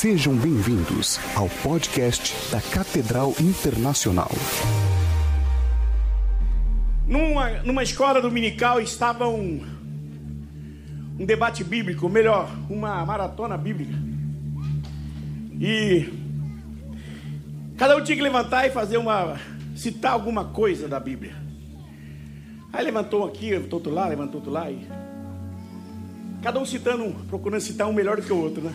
Sejam bem-vindos ao podcast da Catedral Internacional. Numa, numa escola dominical estava um, um debate bíblico, ou melhor, uma maratona bíblica. E cada um tinha que levantar e fazer uma. citar alguma coisa da Bíblia. Aí levantou aqui, levantou outro lá, levantou outro lá. E cada um citando, procurando citar um melhor do que o outro, né?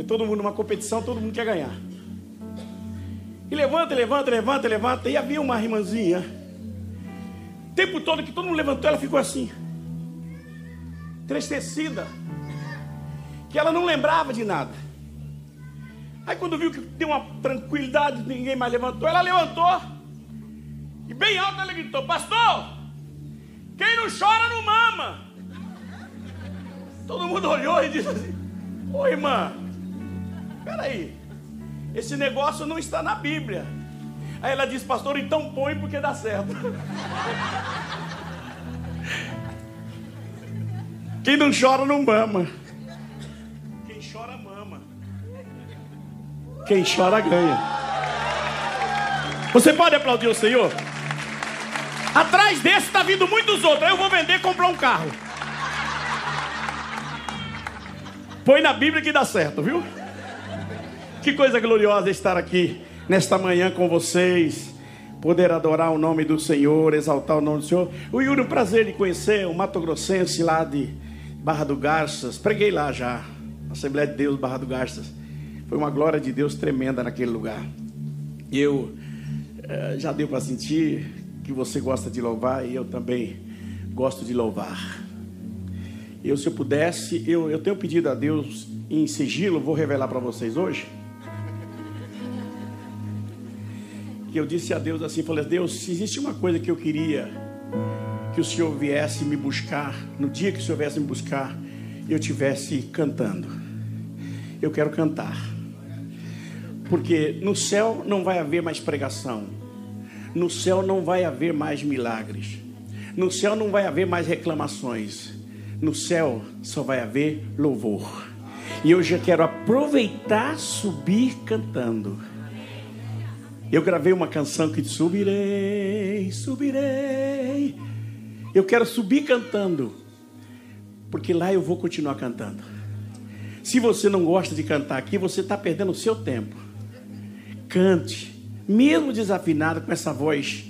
Porque todo mundo numa competição, todo mundo quer ganhar. E levanta, levanta, levanta, levanta. E havia uma irmãzinha. O tempo todo que todo mundo levantou, ela ficou assim. Entristecida. Que ela não lembrava de nada. Aí quando viu que deu uma tranquilidade, ninguém mais levantou, ela levantou. E bem alto ela gritou: Pastor, quem não chora não mama. Todo mundo olhou e disse assim: Ô irmã, peraí, esse negócio não está na Bíblia. Aí ela disse: Pastor, então põe porque dá certo. Quem não chora não mama. Quem chora mama. Quem chora ganha. Você pode aplaudir o Senhor? Atrás desse está vindo muitos outros. Aí eu vou vender e comprar um carro. Põe na Bíblia que dá certo, viu? Que coisa gloriosa estar aqui nesta manhã com vocês. Poder adorar o nome do Senhor, exaltar o nome do Senhor. O Yuri, um prazer de conhecer o Mato Grossense lá de Barra do Garças. Preguei lá já. Assembleia de Deus, Barra do Garças. Foi uma glória de Deus tremenda naquele lugar. Eu eh, já deu para sentir que você gosta de louvar e eu também gosto de louvar. Eu, se eu pudesse, eu, eu tenho pedido a Deus em sigilo, vou revelar para vocês hoje. Que eu disse a Deus assim: falei, Deus, se existe uma coisa que eu queria que o Senhor viesse me buscar, no dia que o Senhor viesse me buscar, eu tivesse cantando. Eu quero cantar. Porque no céu não vai haver mais pregação. No céu não vai haver mais milagres. No céu não vai haver mais reclamações. No céu só vai haver louvor. E eu já quero aproveitar, subir cantando. Eu gravei uma canção que diz: Subirei, subirei. Eu quero subir cantando, porque lá eu vou continuar cantando. Se você não gosta de cantar aqui, você está perdendo o seu tempo. Cante, mesmo desafinado com essa voz.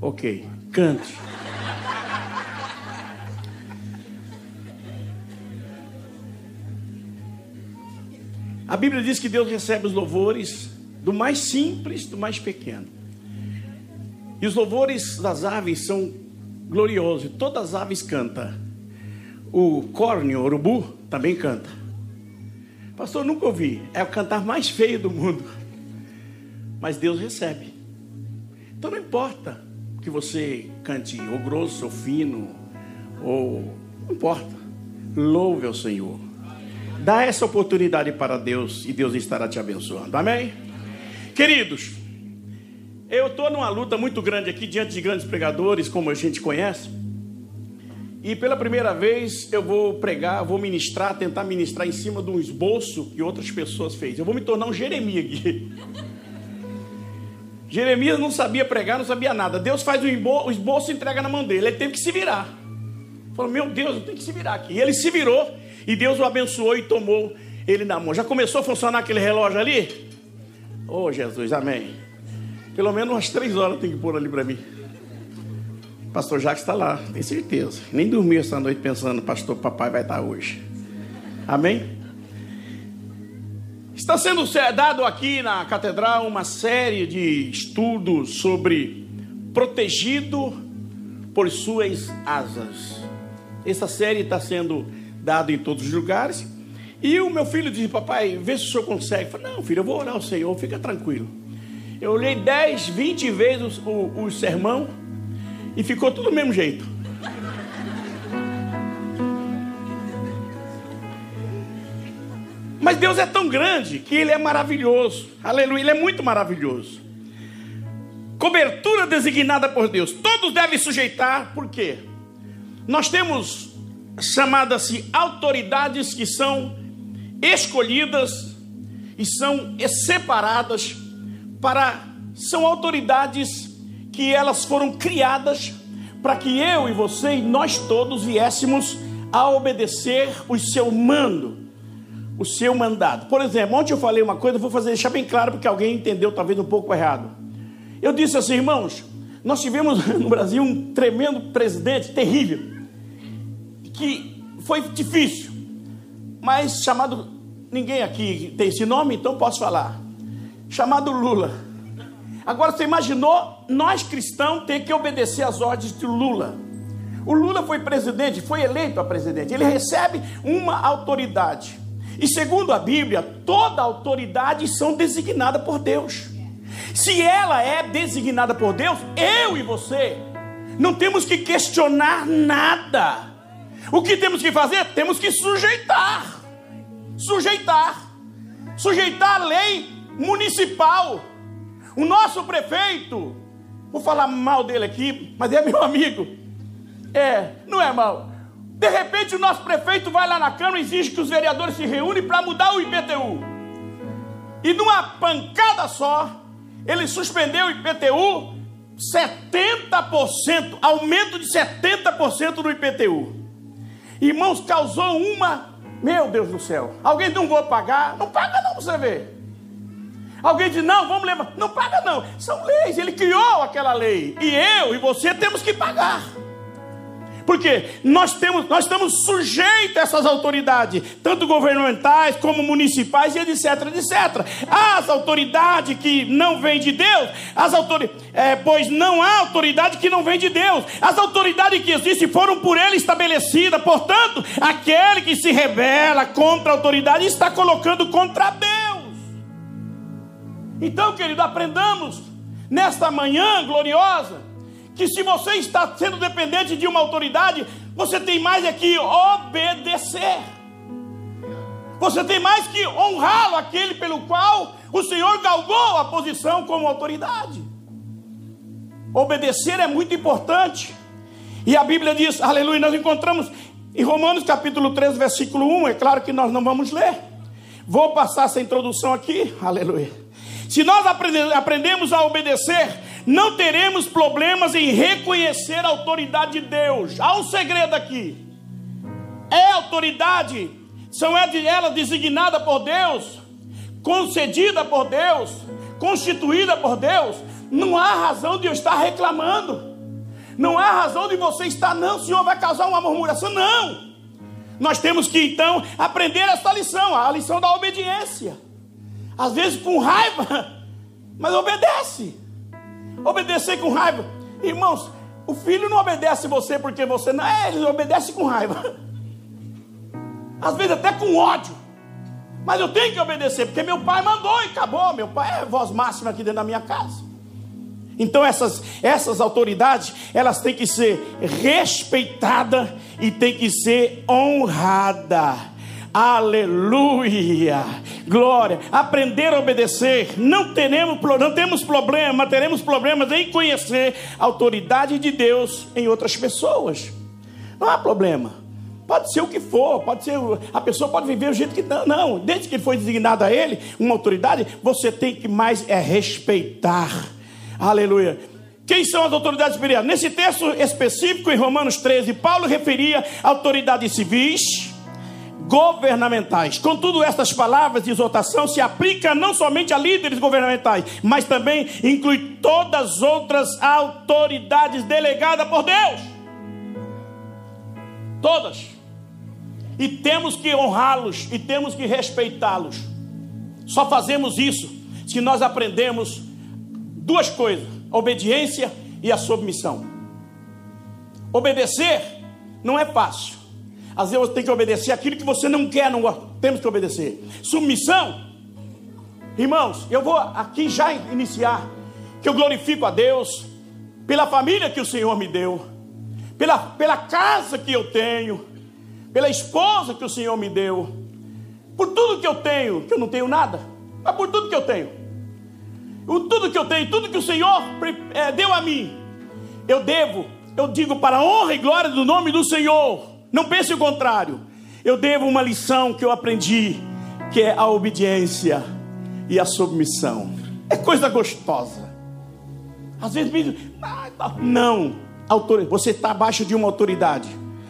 Ok, cante. A Bíblia diz que Deus recebe os louvores do mais simples, do mais pequeno. E os louvores das aves são gloriosos. Todas as aves cantam. O córneo, o urubu, também canta. Pastor, nunca ouvi. É o cantar mais feio do mundo. Mas Deus recebe. Então não importa que você cante ou grosso, ou fino, ou. Não importa. Louve ao Senhor. Dá essa oportunidade para Deus e Deus estará te abençoando. Amém? Queridos, eu estou numa luta muito grande aqui diante de grandes pregadores, como a gente conhece. E pela primeira vez eu vou pregar, vou ministrar, tentar ministrar em cima de um esboço que outras pessoas fez. Eu vou me tornar um Jeremias aqui. Jeremias não sabia pregar, não sabia nada. Deus faz o esboço e entrega na mão dele. Ele teve que se virar. Falou: Meu Deus, eu tenho que se virar aqui. E ele se virou e Deus o abençoou e tomou ele na mão. Já começou a funcionar aquele relógio ali? Oh, Jesus, amém. Pelo menos umas três horas tem que pôr ali para mim. Pastor Jacques está lá, tem certeza. Nem dormi essa noite pensando, pastor, papai vai estar hoje. Amém? Está sendo dado aqui na catedral uma série de estudos sobre protegido por suas asas. Essa série está sendo dada em todos os lugares. E o meu filho disse, papai, vê se o senhor consegue. Eu falei, não, filho, eu vou orar ao Senhor, fica tranquilo. Eu olhei 10, 20 vezes o, o, o sermão e ficou tudo do mesmo jeito. Mas Deus é tão grande que Ele é maravilhoso. Aleluia, Ele é muito maravilhoso. Cobertura designada por Deus. Todos devem sujeitar, por quê? Nós temos chamadas-se autoridades que são escolhidas e são separadas para são autoridades que elas foram criadas para que eu e você e nós todos viéssemos a obedecer o seu mando, o seu mandado. Por exemplo, ontem eu falei uma coisa, vou fazer deixar bem claro porque alguém entendeu talvez um pouco errado. Eu disse assim, irmãos, nós tivemos no Brasil um tremendo presidente terrível, que foi difícil, mas chamado ninguém aqui tem esse nome, então posso falar. Chamado Lula. Agora você imaginou nós cristãos ter que obedecer às ordens de Lula? O Lula foi presidente, foi eleito a presidente. Ele recebe uma autoridade. E segundo a Bíblia, toda autoridade são designadas por Deus. Se ela é designada por Deus, eu e você não temos que questionar nada. O que temos que fazer? Temos que sujeitar. Sujeitar. Sujeitar a lei municipal. O nosso prefeito, vou falar mal dele aqui, mas é meu amigo. É, não é mal. De repente o nosso prefeito vai lá na Câmara e exige que os vereadores se reúnem para mudar o IPTU. E numa pancada só, ele suspendeu o IPTU 70%, aumento de 70% no IPTU. Irmãos, causou uma, meu Deus do céu. Alguém não vou pagar? Não paga não, você ver. Alguém diz, não, vamos levar. Não paga não. São leis, ele criou aquela lei. E eu e você temos que pagar. Porque nós temos, nós estamos sujeitos a essas autoridades, tanto governamentais como municipais e etc, etc. As autoridades que não vêm de Deus, as autoridades, é, pois não há autoridade que não vem de Deus. As autoridades que existem foram por Ele estabelecidas. Portanto, aquele que se rebela contra a autoridade está colocando contra Deus. Então, querido, aprendamos nesta manhã gloriosa que se você está sendo dependente de uma autoridade, você tem mais é que obedecer. Você tem mais que honrá-lo, aquele pelo qual o Senhor galgou a posição como autoridade. Obedecer é muito importante. E a Bíblia diz, aleluia, nós encontramos em Romanos capítulo 3, versículo 1, é claro que nós não vamos ler. Vou passar essa introdução aqui, aleluia. Se nós aprendemos a obedecer, não teremos problemas em reconhecer a autoridade de Deus. Há um segredo aqui. É autoridade, são ela designada por Deus, concedida por Deus, constituída por Deus. Não há razão de eu estar reclamando. Não há razão de você estar, não, Senhor, vai causar uma murmuração. Não. Nós temos que então aprender essa lição, a lição da obediência às vezes com raiva, mas obedece. Obedecer com raiva. Irmãos, o filho não obedece você porque você não é, ele obedece com raiva. Às vezes até com ódio. Mas eu tenho que obedecer, porque meu pai mandou e acabou. Meu pai é voz máxima aqui dentro da minha casa. Então essas, essas autoridades, elas têm que ser respeitadas e têm que ser honradas. Aleluia! Glória! Aprender a obedecer. Não teremos, não temos problema, teremos problemas em conhecer a autoridade de Deus em outras pessoas. Não há problema. Pode ser o que for, pode ser a pessoa pode viver do jeito que não, não. Desde que foi designado a ele uma autoridade, você tem que mais é respeitar. Aleluia. Quem são as autoridades espirituais? Nesse texto específico em Romanos 13, Paulo referia autoridades civis, governamentais. Contudo, estas palavras de exortação se aplicam não somente a líderes governamentais, mas também inclui todas as outras autoridades delegadas por Deus. Todas. E temos que honrá-los e temos que respeitá-los. Só fazemos isso se nós aprendemos duas coisas: obediência e a submissão. Obedecer não é fácil. Às vezes você tem que obedecer aquilo que você não quer, não temos que obedecer. Submissão, irmãos, eu vou aqui já iniciar. Que eu glorifico a Deus pela família que o Senhor me deu, pela, pela casa que eu tenho, pela esposa que o Senhor me deu, por tudo que eu tenho, que eu não tenho nada, mas por tudo que eu tenho, por tudo que eu tenho, tudo que o Senhor é, deu a mim, eu devo, eu digo para a honra e glória do nome do Senhor não pense o contrário. Eu devo uma lição que eu aprendi, que é a obediência. e a submissão. É coisa gostosa. Às vezes me dizem, não, você está abaixo de uma autoridade.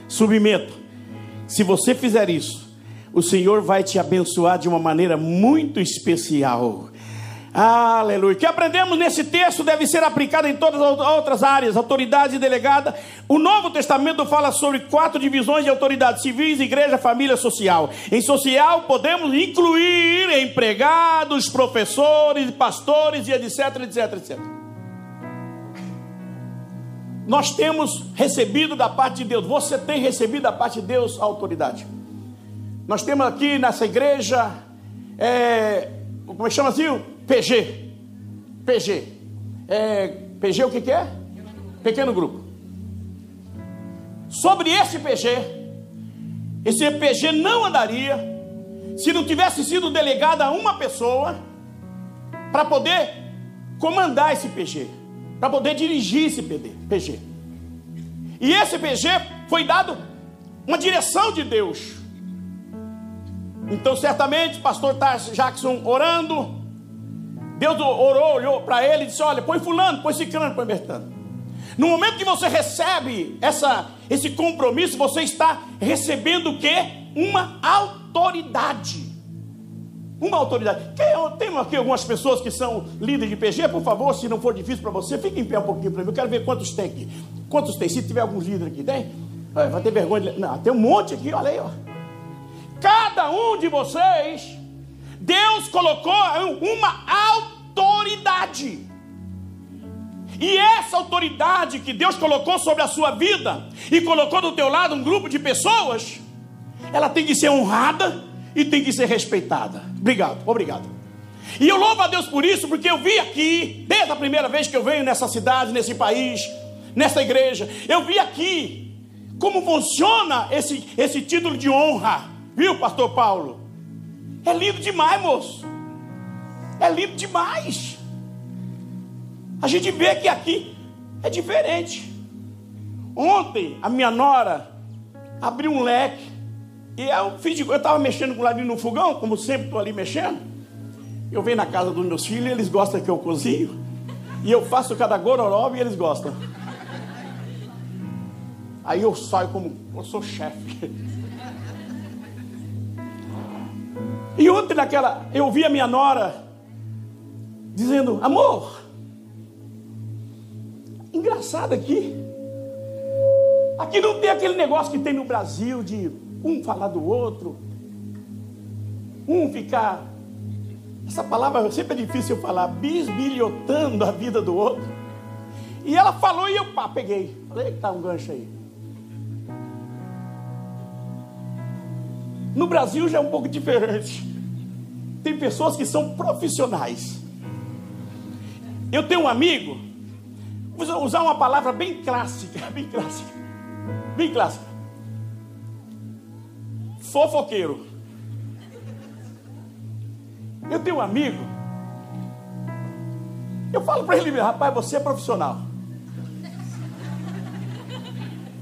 Submeta. Se você fizer isso, o Senhor vai te abençoar de uma maneira muito especial. Aleluia. O que aprendemos nesse texto deve ser aplicado em todas as outras áreas, autoridade delegada. O Novo Testamento fala sobre quatro divisões de autoridade: civis, igreja, família, social. Em social podemos incluir empregados, professores, pastores e etc, etc, etc. Nós temos recebido da parte de Deus. Você tem recebido da parte de Deus a autoridade. Nós temos aqui nessa igreja, é, como é chama assim? PG. PG. É, PG o que, que é? Pequeno grupo. Sobre esse PG, esse PG não andaria se não tivesse sido delegada a uma pessoa para poder comandar esse PG, para poder dirigir esse PG. E esse PG foi dado uma direção de Deus. Então, certamente, pastor Jackson orando, Deus orou, olhou para ele e disse: Olha, põe fulano, põe ciclano, põe bertano. No momento que você recebe essa, esse compromisso, você está recebendo o quê? Uma autoridade. Uma autoridade. Tem aqui algumas pessoas que são líderes de PG, por favor, se não for difícil para você, fique em pé um pouquinho para mim. Eu quero ver quantos tem aqui. Quantos tem? Se tiver alguns líderes aqui, tem? Vai ter vergonha. De... Não, tem um monte aqui, olha aí, ó. Cada um de vocês, Deus colocou uma autoridade. E essa autoridade que Deus colocou sobre a sua vida e colocou do teu lado um grupo de pessoas, ela tem que ser honrada e tem que ser respeitada. Obrigado, obrigado. E eu louvo a Deus por isso, porque eu vi aqui, desde a primeira vez que eu venho nessa cidade, nesse país, nessa igreja, eu vi aqui como funciona esse, esse título de honra. Viu, pastor Paulo? É lindo demais, moço. É lindo demais. A gente vê que aqui é diferente. Ontem, a minha nora abriu um leque. E eu fiz eu estava mexendo com o ladinho no fogão, como sempre estou ali mexendo. Eu venho na casa dos meus filhos, eles gostam que eu cozinho. E eu faço cada gororó e eles gostam. Aí eu saio como, eu sou chefe. E ontem naquela, eu vi a minha nora dizendo, amor, engraçado aqui. Aqui não tem aquele negócio que tem no Brasil de um falar do outro, um ficar. Essa palavra sempre é difícil falar, bisbilhotando a vida do outro. E ela falou e eu pá, peguei. Falei, tá um gancho aí. No Brasil já é um pouco diferente. Tem pessoas que são profissionais. Eu tenho um amigo, vou usar uma palavra bem clássica, bem clássica, bem clássica. Fofoqueiro. Eu tenho um amigo, eu falo para ele, rapaz, você é profissional.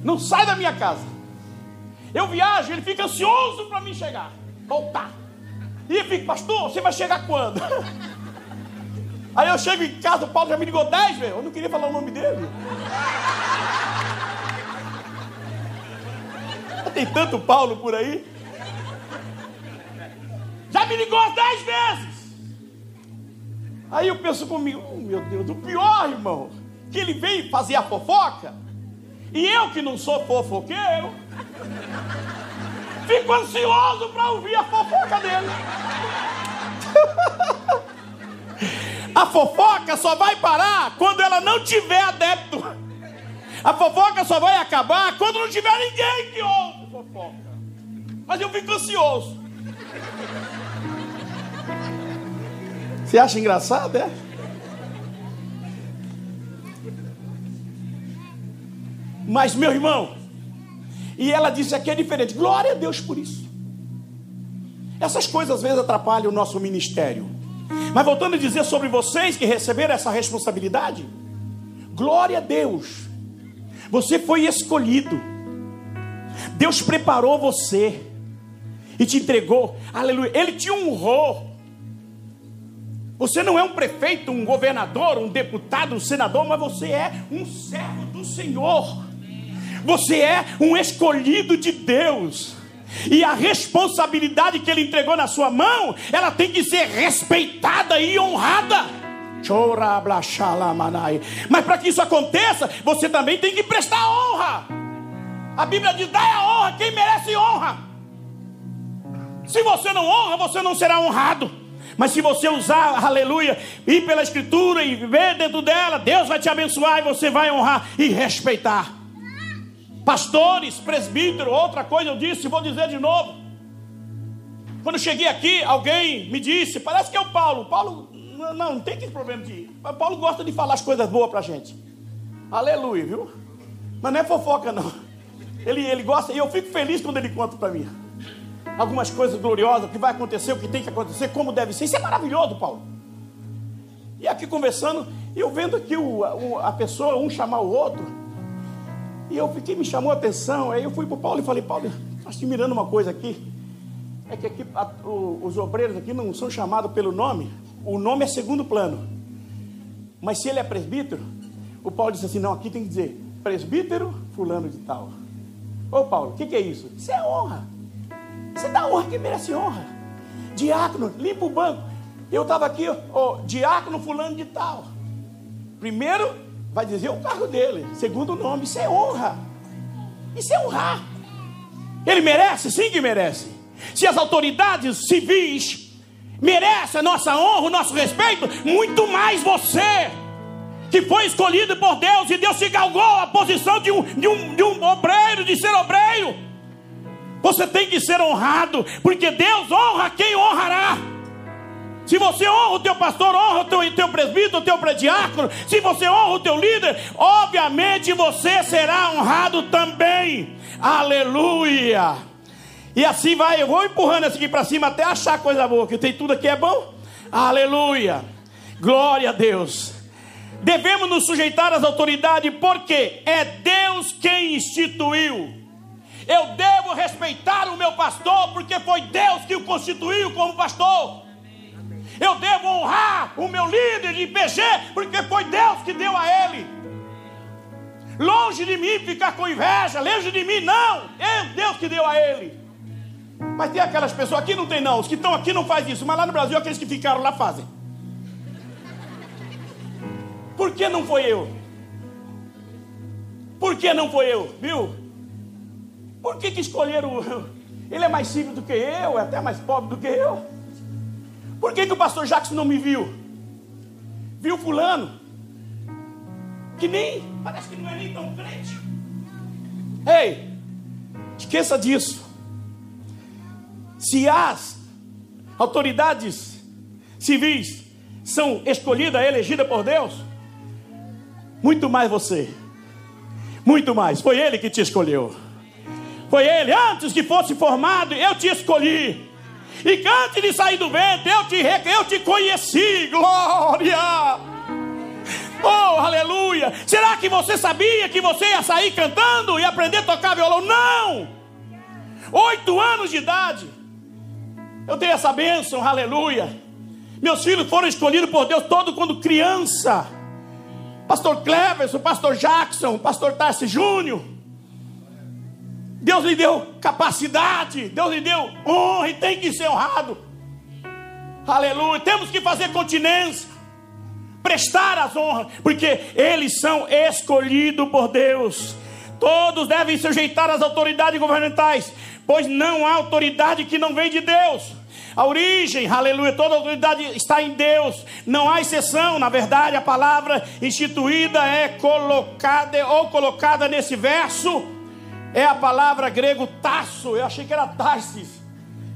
Não sai da minha casa. Eu viajo, ele fica ansioso para mim chegar, voltar. E eu fico, pastor, você vai chegar quando? Aí eu chego em casa, o Paulo já me ligou dez vezes. Eu não queria falar o nome dele. Tem tanto Paulo por aí. Já me ligou dez vezes. Aí eu penso comigo, oh, meu Deus, o pior, irmão, que ele veio fazer a fofoca. E eu que não sou fofoqueiro, fico ansioso para ouvir a fofoca dele. A fofoca só vai parar quando ela não tiver adepto. A fofoca só vai acabar quando não tiver ninguém que ouve fofoca. Mas eu fico ansioso. Você acha engraçado, é? Mas, meu irmão, e ela disse aqui é diferente. Glória a Deus por isso. Essas coisas às vezes atrapalham o nosso ministério. Mas voltando a dizer sobre vocês que receberam essa responsabilidade, glória a Deus, você foi escolhido, Deus preparou você e te entregou, aleluia, Ele te honrou. Você não é um prefeito, um governador, um deputado, um senador, mas você é um servo do Senhor. Você é um escolhido de Deus. E a responsabilidade que ele entregou na sua mão, ela tem que ser respeitada e honrada. Mas para que isso aconteça, você também tem que prestar honra. A Bíblia diz: dá a honra quem merece honra. Se você não honra, você não será honrado. Mas se você usar, aleluia, ir pela Escritura e ver dentro dela, Deus vai te abençoar e você vai honrar e respeitar. Pastores, presbítero, outra coisa eu disse, vou dizer de novo. Quando cheguei aqui, alguém me disse, parece que é o Paulo. Paulo, não, não tem que problema de ir. Paulo gosta de falar as coisas boas para a gente. Aleluia, viu? Mas não é fofoca, não. Ele, ele gosta, e eu fico feliz quando ele conta para mim. Algumas coisas gloriosas, o que vai acontecer, o que tem que acontecer, como deve ser. Isso é maravilhoso, Paulo. E aqui conversando, eu vendo aqui o, o, a pessoa, um chamar o outro. E eu fiquei, me chamou a atenção. Aí eu fui para o Paulo e falei, Paulo, estou te mirando uma coisa aqui. É que aqui a, o, os obreiros aqui não são chamados pelo nome. O nome é segundo plano. Mas se ele é presbítero, o Paulo disse assim: não, aqui tem que dizer presbítero fulano de tal. Ô Paulo, o que, que, é isso? Isso é honra. Você dá honra que merece honra. Diácono, limpa o banco. Eu estava aqui, ó, diácono fulano de tal. Primeiro vai dizer o cargo dele, segundo o nome, isso é honra. Isso é honrar. Ele merece? Sim que merece. Se as autoridades civis merecem a nossa honra, o nosso respeito, muito mais você, que foi escolhido por Deus e Deus se galgou a posição de um, de um, de um obreiro, de ser obreiro. Você tem que ser honrado, porque Deus honra quem honrará. Se você honra o teu pastor, honra o teu, teu presbítero, o teu prediácono. Se você honra o teu líder, obviamente você será honrado também. Aleluia. E assim vai, eu vou empurrando esse aqui para cima até achar coisa boa, que tem tudo aqui é bom. Aleluia. Glória a Deus. Devemos nos sujeitar às autoridades, porque é Deus quem instituiu. Eu devo respeitar o meu pastor, porque foi Deus que o constituiu como pastor. Eu devo honrar o meu líder de IPG, porque foi Deus que deu a ele. Longe de mim ficar com inveja, longe de mim, não. É Deus que deu a ele. Mas tem aquelas pessoas, aqui não tem não, os que estão aqui não fazem isso, mas lá no Brasil aqueles que ficaram lá fazem. Por que não foi eu? Por que não foi eu? Viu? Por que, que escolheram? Ele é mais simples do que eu, é até mais pobre do que eu. Por que, que o pastor Jackson não me viu? Viu fulano? Que nem, parece que não é nem tão crente. Ei, esqueça disso. Se as autoridades civis são escolhidas, elegidas por Deus, muito mais você. Muito mais. Foi Ele que te escolheu. Foi Ele. Antes que fosse formado, eu te escolhi. E antes de sair do ventre, eu te, eu te conheci. Glória! Oh, aleluia! Será que você sabia que você ia sair cantando e aprender a tocar violão? Não! Oito anos de idade. Eu tenho essa bênção, aleluia. Meus filhos foram escolhidos por Deus todo quando criança. Pastor Cleverson, Pastor Jackson, Pastor Tarsi Júnior. Deus lhe deu capacidade, Deus lhe deu honra e tem que ser honrado. Aleluia. Temos que fazer continência, prestar as honras, porque eles são escolhidos por Deus. Todos devem sujeitar às autoridades governamentais, pois não há autoridade que não vem de Deus. A origem, aleluia, toda autoridade está em Deus, não há exceção. Na verdade, a palavra instituída é colocada ou colocada nesse verso é a palavra grego taço. Eu achei que era tarsis.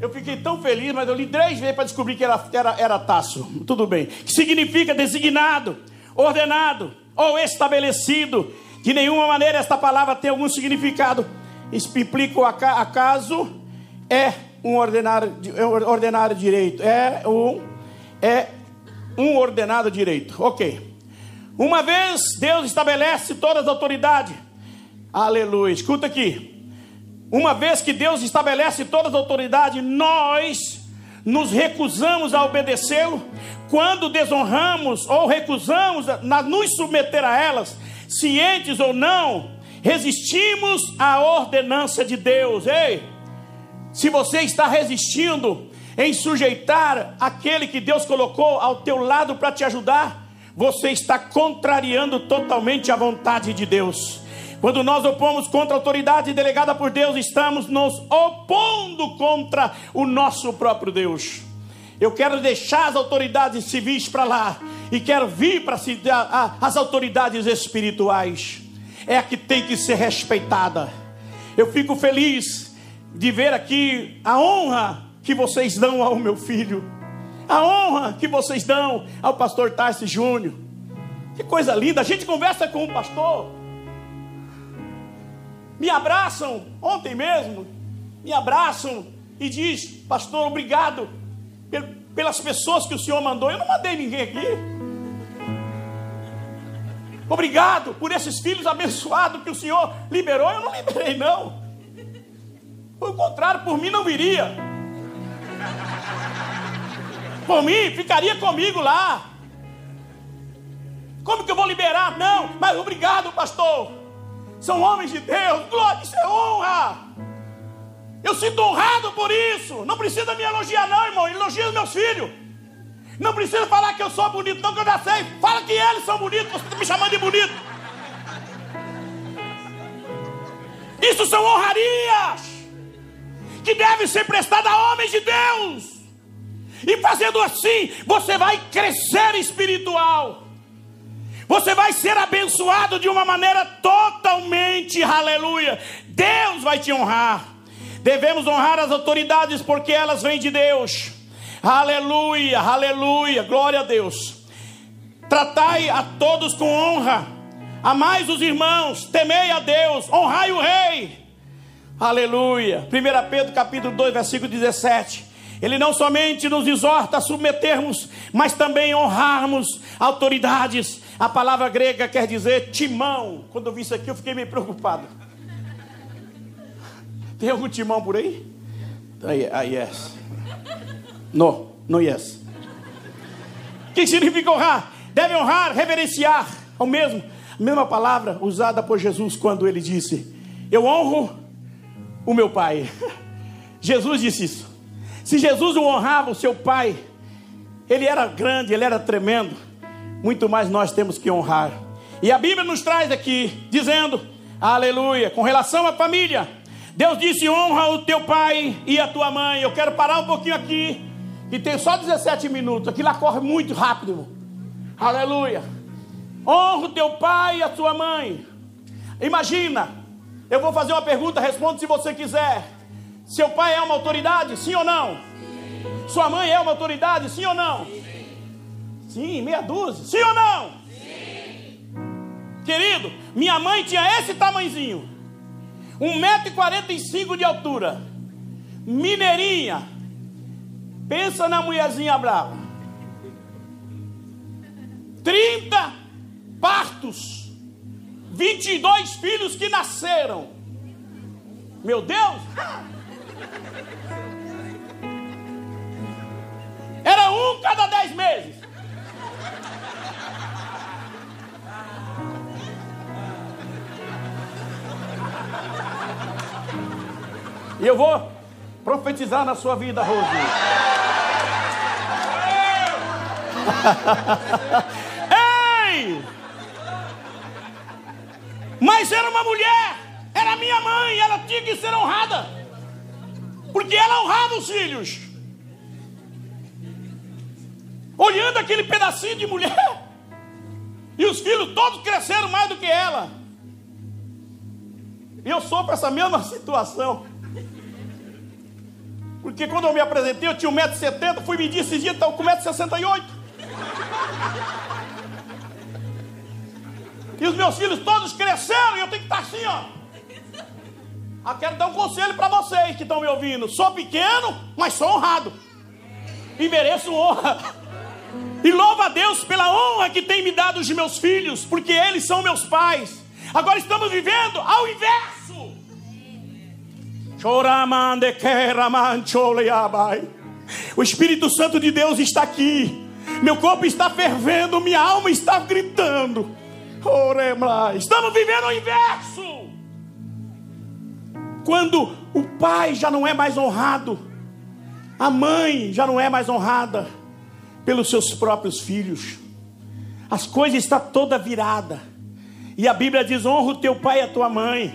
Eu fiquei tão feliz, mas eu li três vezes para descobrir que era, era, era taço. Tudo bem. Que significa designado, ordenado ou estabelecido. De nenhuma maneira esta palavra tem algum significado. Implica o acaso, é um ordenado, é ordenado direito. É um, é um ordenado direito. Ok. Uma vez Deus estabelece todas as autoridades Aleluia. Escuta aqui. Uma vez que Deus estabelece todas as autoridades, nós nos recusamos a obedecê-lo, quando desonramos ou recusamos a nos submeter a elas, cientes ou não, resistimos à ordenança de Deus. Ei, se você está resistindo em sujeitar aquele que Deus colocou ao teu lado para te ajudar, você está contrariando totalmente a vontade de Deus. Quando nós opomos contra a autoridade delegada por Deus, estamos nos opondo contra o nosso próprio Deus. Eu quero deixar as autoridades civis para lá e quero vir para as autoridades espirituais. É a que tem que ser respeitada. Eu fico feliz de ver aqui a honra que vocês dão ao meu filho, a honra que vocês dão ao pastor Tarso Júnior. Que coisa linda! A gente conversa com o pastor, me abraçam, ontem mesmo, me abraçam e diz, pastor, obrigado pelas pessoas que o Senhor mandou. Eu não mandei ninguém aqui. Obrigado por esses filhos abençoados que o Senhor liberou. Eu não liberei, não. Pelo contrário, por mim não viria. Por mim, ficaria comigo lá. Como que eu vou liberar? Não, mas obrigado, pastor. São homens de Deus. Glória, isso é honra. Eu sinto honrado por isso. Não precisa me elogiar, não, irmão. Elogia os meus filhos. Não precisa falar que eu sou bonito, não, que eu já sei. Fala que eles são bonitos, você está me chamando de bonito. Isso são honrarias que devem ser prestadas a homens de Deus. E fazendo assim, você vai crescer espiritual. Você vai ser abençoado de uma maneira totalmente, aleluia. Deus vai te honrar. Devemos honrar as autoridades porque elas vêm de Deus. Aleluia, aleluia, glória a Deus. Tratai a todos com honra. Amai os irmãos, temei a Deus, honrai o rei. Aleluia. 1 Pedro capítulo 2, versículo 17. Ele não somente nos exorta a submetermos, mas também honrarmos autoridades. A palavra grega quer dizer timão. Quando eu vi isso aqui, eu fiquei meio preocupado. Tem algum timão por aí? Ah, yes. No, no yes. O que significa honrar? Deve honrar, reverenciar. Ao mesmo, a mesma palavra usada por Jesus quando ele disse: Eu honro o meu pai. Jesus disse isso. Se Jesus o honrava, o seu pai, ele era grande, ele era tremendo. Muito mais nós temos que honrar. E a Bíblia nos traz aqui, dizendo, aleluia, com relação à família. Deus disse: honra o teu pai e a tua mãe. Eu quero parar um pouquinho aqui, que tem só 17 minutos. Aqui lá corre muito rápido. Aleluia. Honra o teu pai e a tua mãe. Imagina, eu vou fazer uma pergunta, responde se você quiser. Seu pai é uma autoridade, sim ou não? Sua mãe é uma autoridade, sim ou não? Sim, sim meia dúzia, sim ou não? Sim. Querido, minha mãe tinha esse tamanhozinho. 1,45m de altura. Mineirinha. Pensa na mulherzinha brava. 30 partos. 22 filhos que nasceram. Meu Deus! Era um cada dez meses. E eu vou profetizar na sua vida, Rose. Ei! Mas era uma mulher, era minha mãe, ela tinha que ser honrada, porque ela honrava os filhos. Olhando aquele pedacinho de mulher, e os filhos todos cresceram mais do que ela. Eu sofro essa mesma situação. Porque quando eu me apresentei, eu tinha 1,70m, fui medir esses dias, estava com 1,68m. E os meus filhos todos cresceram e eu tenho que estar assim, ó. Eu quero dar um conselho para vocês que estão me ouvindo. Sou pequeno, mas sou honrado. E mereço honra. E louvo a Deus pela honra que tem me dado os meus filhos, porque eles são meus pais. Agora estamos vivendo ao inverso. O Espírito Santo de Deus está aqui. Meu corpo está fervendo, minha alma está gritando. Estamos vivendo o inverso. Quando o pai já não é mais honrado, a mãe já não é mais honrada pelos seus próprios filhos. As coisas estão toda virada. E a Bíblia diz: honra o teu pai e a tua mãe.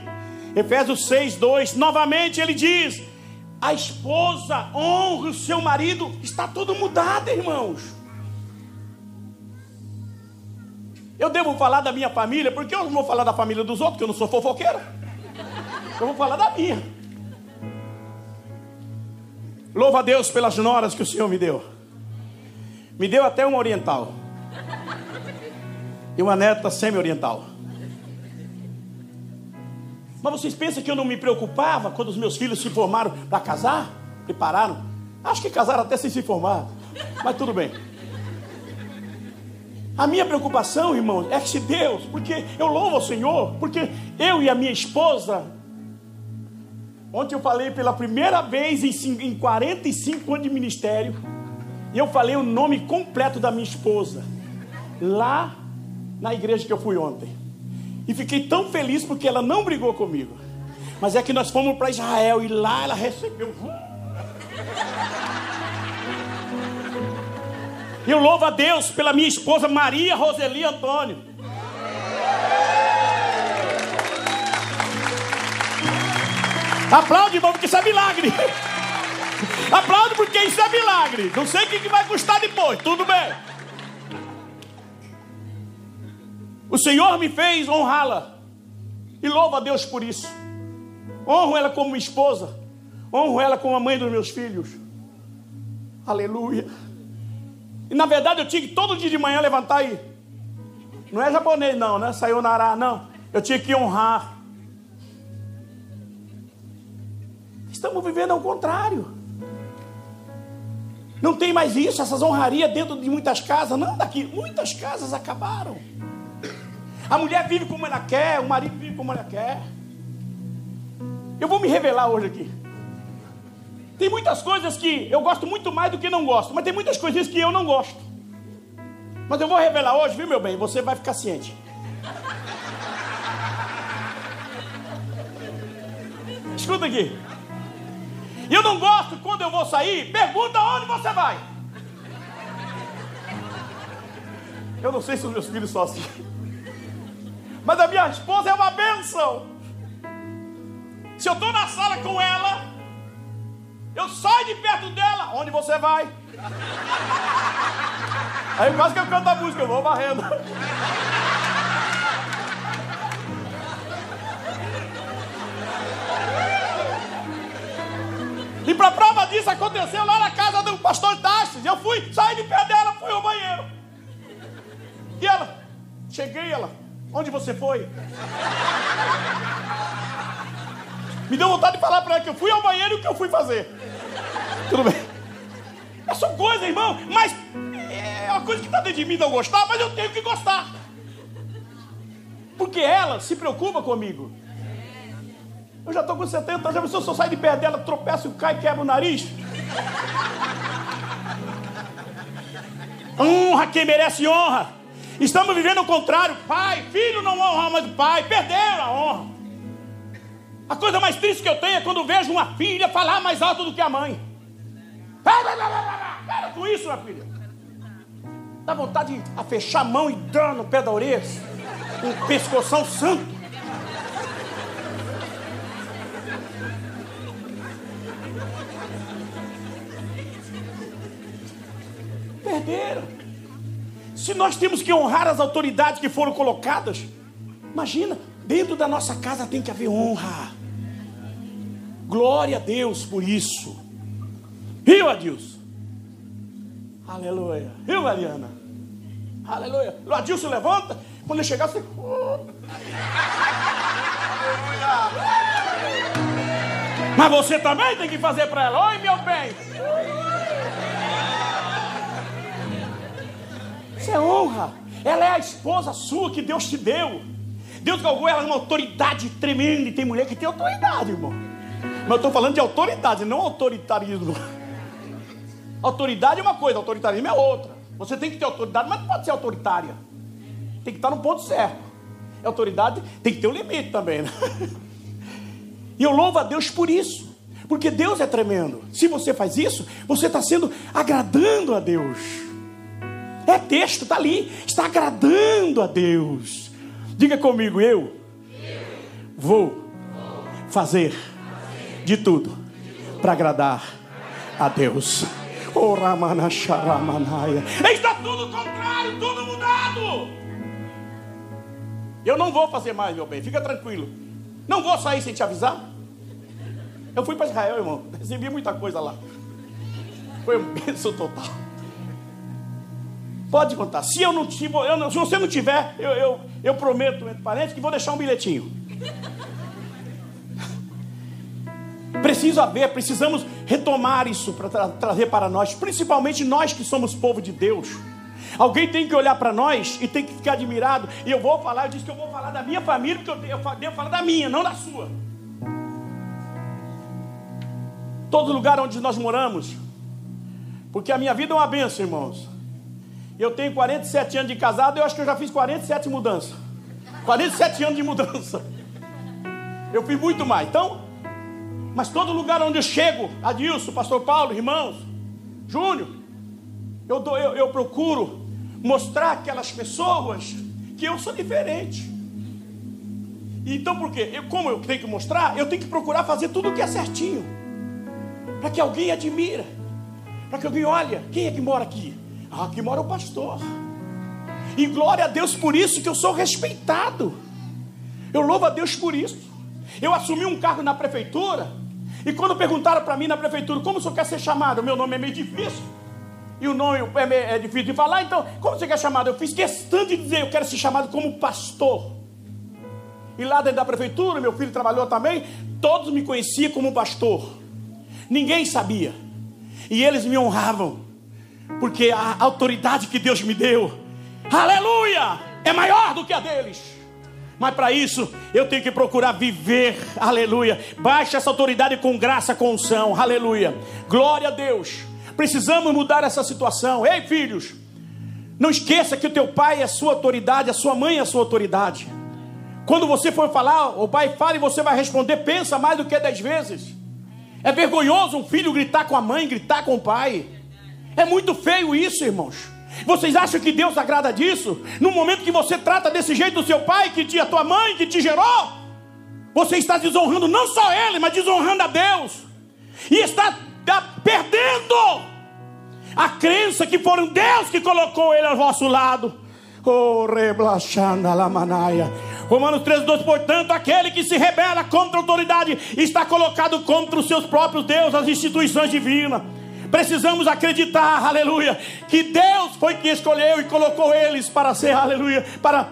Efésios 6, 2. Novamente ele diz: a esposa honra o seu marido. Está tudo mudado, irmãos. Eu devo falar da minha família, porque eu não vou falar da família dos outros, porque eu não sou fofoqueiro. Eu vou falar da minha. Louva a Deus pelas noras que o Senhor me deu. Me deu até uma oriental. E uma neta semi-oriental. Mas vocês pensam que eu não me preocupava quando os meus filhos se formaram para casar? Prepararam? Acho que casaram até sem se formar. Mas tudo bem. A minha preocupação, irmãos, é que se Deus, porque eu louvo ao Senhor, porque eu e a minha esposa, ontem eu falei pela primeira vez em 45 anos de ministério, e eu falei o nome completo da minha esposa, lá na igreja que eu fui ontem. E fiquei tão feliz porque ela não brigou comigo. Mas é que nós fomos para Israel e lá ela recebeu. Eu louvo a Deus pela minha esposa Maria Roseli Antônio. Aplaude, irmão, porque isso é milagre. Aplaude porque isso é milagre. Não sei o que vai custar depois, tudo bem. O Senhor me fez honrá-la. E louvo a Deus por isso. Honro ela como esposa. Honro ela como a mãe dos meus filhos. Aleluia. E na verdade eu tinha que todo dia de manhã levantar e. Não é japonês, não, né? Saiu na não. Eu tinha que honrar. Estamos vivendo ao contrário. Não tem mais isso, essas honrarias dentro de muitas casas. Não, daqui, muitas casas acabaram. A mulher vive como ela quer, o marido vive como ela quer. Eu vou me revelar hoje aqui. Tem muitas coisas que eu gosto muito mais do que não gosto, mas tem muitas coisas que eu não gosto. Mas eu vou revelar hoje, viu, meu bem? Você vai ficar ciente. Escuta aqui. Eu não gosto quando eu vou sair, pergunta onde você vai. Eu não sei se os meus filhos são assim. Mas a minha esposa é uma benção. Se eu estou na sala com ela, eu saio de perto dela. Onde você vai? Aí quase que eu canto a música, eu vou varrendo. E para prova disso aconteceu lá na casa do pastor Tastes. Eu fui, saí de perto dela, fui ao banheiro. E ela, cheguei, ela, Onde você foi? Me deu vontade de falar para ela que eu fui ao banheiro e o que eu fui fazer. Tudo bem. É só coisa, irmão, mas é uma coisa que está dentro de mim não gostar, mas eu tenho que gostar. Porque ela se preocupa comigo. Eu já estou com 70 anos, já pensou se eu sair de perto dela, tropeço, cai e quebra o nariz? Honra quem merece honra. Estamos vivendo o contrário. Pai, filho não honra mais o pai, perderam a honra. A coisa mais triste que eu tenho é quando vejo uma filha falar mais alto do que a mãe. Para com isso, minha filha. Dá vontade de fechar a mão e dar no pé da orelha. Um pescoção santo. Perderam. Se nós temos que honrar as autoridades que foram colocadas, imagina, dentro da nossa casa tem que haver honra. Glória a Deus por isso. Viu, Adilson? Aleluia. Viu, Mariana? Aleluia. O Adilson levanta. Quando ele chegar, você. Mas você também tem que fazer para ela. Oi, meu bem. É honra. Ela é a esposa sua que Deus te deu. Deus galgou ela uma autoridade tremenda. E tem mulher que tem autoridade, irmão. Mas eu estou falando de autoridade, não autoritarismo. Autoridade é uma coisa, autoritarismo é outra. Você tem que ter autoridade, mas não pode ser autoritária. Tem que estar no ponto certo. E autoridade tem que ter um limite também, né? E eu louvo a Deus por isso. Porque Deus é tremendo. Se você faz isso, você está sendo agradando a Deus. É texto, está ali. Está agradando a Deus. Diga comigo, eu vou fazer de tudo para agradar a Deus. Oh, Está tudo contrário, tudo mudado. Eu não vou fazer mais, meu bem, fica tranquilo. Não vou sair sem te avisar. Eu fui para Israel, irmão, recebi muita coisa lá. Foi um benção total. Pode contar. Se eu não tiver, se você não tiver, eu, eu, eu prometo, entre parentes, que vou deixar um bilhetinho. Preciso haver, precisamos retomar isso para tra trazer para nós, principalmente nós que somos povo de Deus. Alguém tem que olhar para nós e tem que ficar admirado. E eu vou falar, eu disse que eu vou falar da minha família, porque eu, eu devo falar da minha, não da sua. Todo lugar onde nós moramos, porque a minha vida é uma benção, irmãos. Eu tenho 47 anos de casado, eu acho que eu já fiz 47 mudanças. 47 anos de mudança. Eu fiz muito mais. Então, mas todo lugar onde eu chego, Adilson, Pastor Paulo, irmãos, Júnior, eu, dou, eu, eu procuro mostrar aquelas pessoas que eu sou diferente. Então, por quê? Eu, como eu tenho que mostrar, eu tenho que procurar fazer tudo o que é certinho. Para que alguém admira. Para que alguém olhe, quem é que mora aqui? Ah, aqui mora o pastor. E glória a Deus por isso que eu sou respeitado. Eu louvo a Deus por isso. Eu assumi um cargo na prefeitura. E quando perguntaram para mim na prefeitura como o senhor quer ser chamado, meu nome é meio difícil. E o nome é, é difícil de falar, então, como você quer chamado? Eu fiz questão de dizer, eu quero ser chamado como pastor. E lá dentro da prefeitura, meu filho trabalhou também, todos me conheciam como pastor. Ninguém sabia. E eles me honravam, porque a autoridade que Deus me deu, aleluia, é maior do que a deles. Mas para isso eu tenho que procurar viver, aleluia. Baixa essa autoridade com graça, com unção, aleluia. Glória a Deus. Precisamos mudar essa situação. Ei, filhos, não esqueça que o teu pai é a sua autoridade, a sua mãe é a sua autoridade. Quando você for falar, o pai fala e você vai responder, pensa mais do que dez vezes. É vergonhoso um filho gritar com a mãe, gritar com o pai. É muito feio isso, irmãos. Vocês acham que Deus agrada disso? No momento que você trata desse jeito o seu pai, que te, a tua mãe, que te gerou, você está desonrando não só ele, mas desonrando a Deus. E está, perdendo a crença que foram Deus que colocou ele ao vosso lado. Oh, reblachanda la manaia. Romanos 13, 2, portanto, aquele que se rebela contra a autoridade está colocado contra os seus próprios deuses, as instituições divinas. Precisamos acreditar, aleluia, que Deus foi quem escolheu e colocou eles para ser, aleluia, para,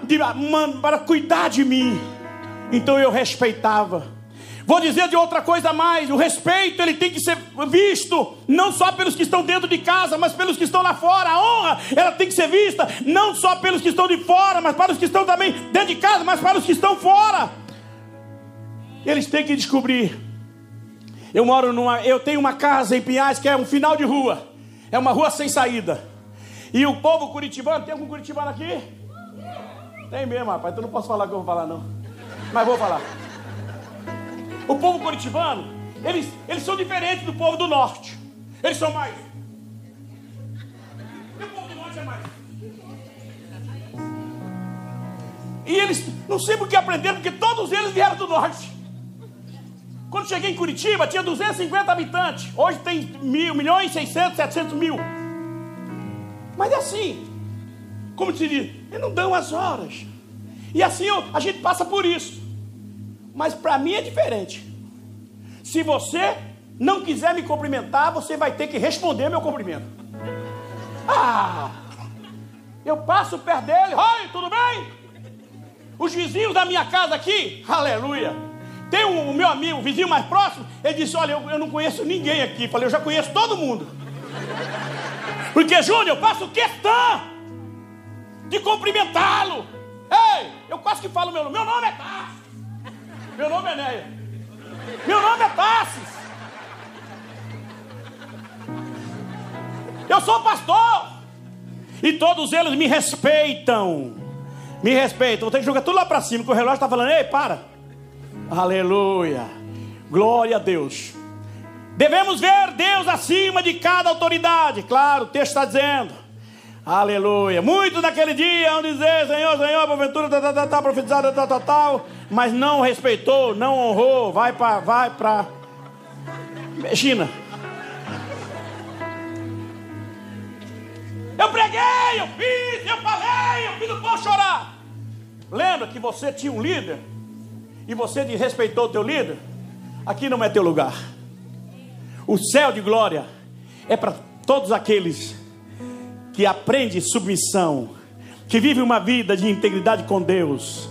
para cuidar de mim. Então eu respeitava. Vou dizer de outra coisa mais: o respeito ele tem que ser visto não só pelos que estão dentro de casa, mas pelos que estão lá fora. A honra ela tem que ser vista não só pelos que estão de fora, mas para os que estão também dentro de casa, mas para os que estão fora. Eles têm que descobrir eu moro numa. Eu tenho uma casa em Pinhais que é um final de rua. É uma rua sem saída. E o povo curitibano, tem algum curitibano aqui? Tem mesmo, rapaz. Então não posso falar o que eu vou falar, não. Mas vou falar. O povo curitibano, eles, eles são diferentes do povo do norte. Eles são mais. E o povo do norte é mais. E eles, não sei porque aprenderam, porque todos eles vieram do norte. Quando cheguei em Curitiba, tinha 250 habitantes. Hoje tem mil, milhões, 600, 700 mil. Mas é assim, como se diz, eles não dão as horas. E assim a gente passa por isso. Mas para mim é diferente. Se você não quiser me cumprimentar, você vai ter que responder meu cumprimento. Ah! Eu passo perto dele, oi, tudo bem? Os vizinhos da minha casa aqui, aleluia tem um, meu amigo, um vizinho mais próximo, ele disse: Olha, eu, eu não conheço ninguém aqui. Falei, eu já conheço todo mundo. Porque, Júnior, eu faço questão de cumprimentá-lo. Ei, eu quase que falo meu nome. Meu nome é Tassis. Meu nome é Neia. Meu nome é Tassis. Eu sou pastor. E todos eles me respeitam. Me respeitam. Vou ter que jogar tudo lá para cima, que o relógio está falando, ei, para. Aleluia. Glória a Deus. Devemos ver Deus acima de cada autoridade. Claro, o texto está dizendo. Aleluia. Muitos naquele dia vão dizer, Senhor, Senhor, porventura, tá, tá, tá, tá profetizado, tal, tal, tal. Mas não respeitou, não honrou. Vai para vai para China. Eu preguei, eu fiz, eu falei, eu fiz o povo chorar. Lembra que você tinha um líder e você desrespeitou o teu líder? Aqui não é teu lugar. O céu de glória é para todos aqueles que aprendem submissão, que vivem uma vida de integridade com Deus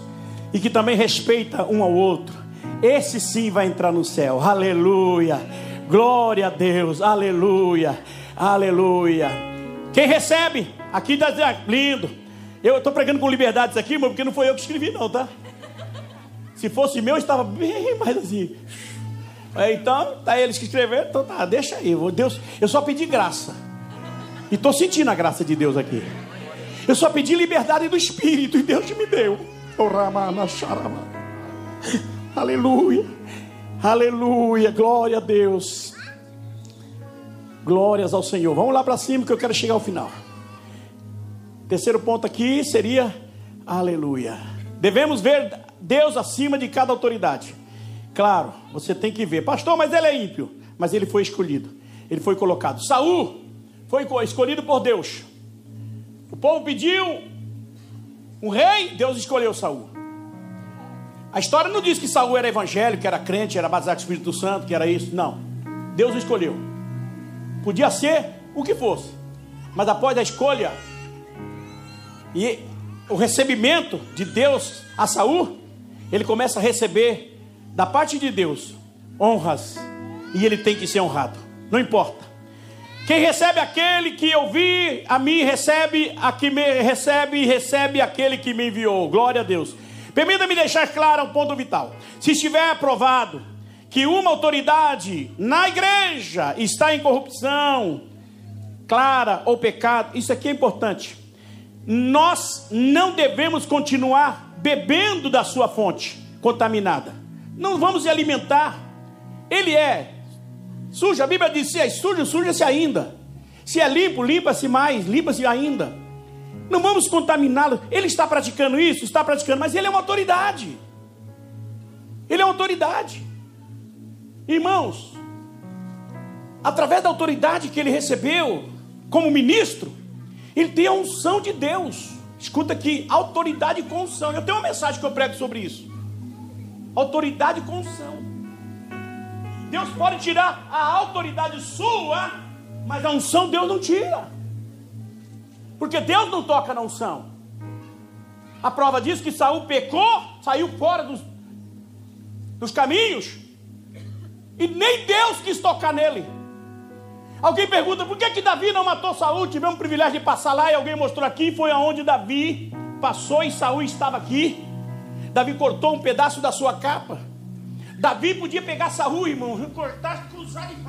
e que também respeita um ao outro. Esse sim vai entrar no céu. Aleluia. Glória a Deus. Aleluia. Aleluia. Quem recebe, aqui está dizendo, lindo. Eu estou pregando com liberdade isso aqui, irmão, porque não foi eu que escrevi, não, tá? Se fosse meu, estava bem mais assim. Então, tá eles que escreveram, então tá, deixa aí. Deus, eu só pedi graça. E estou sentindo a graça de Deus aqui. Eu só pedi liberdade do Espírito e Deus me deu. Aleluia. Aleluia. Glória a Deus. Glórias ao Senhor. Vamos lá para cima que eu quero chegar ao final. Terceiro ponto aqui seria aleluia. Devemos ver Deus acima de cada autoridade. Claro, você tem que ver. Pastor, mas ele é ímpio, mas ele foi escolhido. Ele foi colocado. Saul foi escolhido por Deus. O povo pediu um rei, Deus escolheu Saul. A história não diz que Saul era evangélico, era crente, era batizado com o Espírito Santo, que era isso. Não. Deus o escolheu. Podia ser o que fosse. Mas após a escolha e o recebimento de Deus a Saul, ele começa a receber da parte de Deus honras e ele tem que ser honrado. Não importa. Quem recebe aquele que ouvir a mim recebe a que me recebe e recebe aquele que me enviou. Glória a Deus. Permita-me deixar claro um ponto vital. Se estiver aprovado que uma autoridade na igreja está em corrupção, clara ou pecado, isso aqui é importante. Nós não devemos continuar bebendo da sua fonte contaminada. Não vamos se alimentar. Ele é sujo. A Bíblia diz: se é sujo, suja-se ainda. Se é limpo, limpa-se mais, limpa-se ainda. Não vamos contaminá-lo. Ele está praticando isso, está praticando, mas ele é uma autoridade. Ele é uma autoridade. Irmãos, através da autoridade que ele recebeu como ministro, ele tem a unção de Deus. Escuta aqui, autoridade com unção. Eu tenho uma mensagem que eu prego sobre isso. Autoridade com unção. Deus pode tirar a autoridade sua, mas a unção Deus não tira. Porque Deus não toca na unção. A prova diz que Saul pecou, saiu fora dos, dos caminhos, e nem Deus quis tocar nele. Alguém pergunta por que, que Davi não matou Saul? Tivemos o privilégio de passar lá e alguém mostrou aqui. Foi aonde Davi passou e Saul estava aqui. Davi cortou um pedaço da sua capa. Davi podia pegar Saul, irmão, cortar, cruzar e.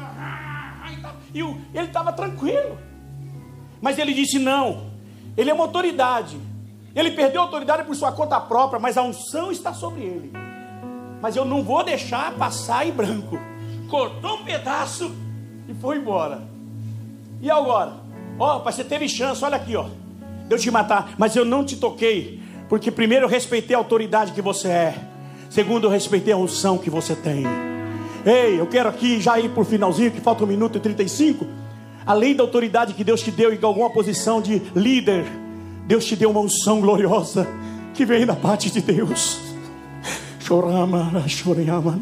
E ele estava tranquilo. Mas ele disse: não. Ele é uma autoridade. Ele perdeu a autoridade por sua conta própria, mas a unção está sobre ele. Mas eu não vou deixar passar em branco cortou um pedaço e foi embora. E agora? Ó, oh, você teve chance, olha aqui, ó. De eu te matar, mas eu não te toquei, porque primeiro eu respeitei a autoridade que você é. Segundo, eu respeitei a unção que você tem. Ei, eu quero aqui já ir por finalzinho, que falta um minuto e 35. Além da autoridade que Deus te deu em alguma posição de líder, Deus te deu uma unção gloriosa que vem da parte de Deus. Chorama, chorama.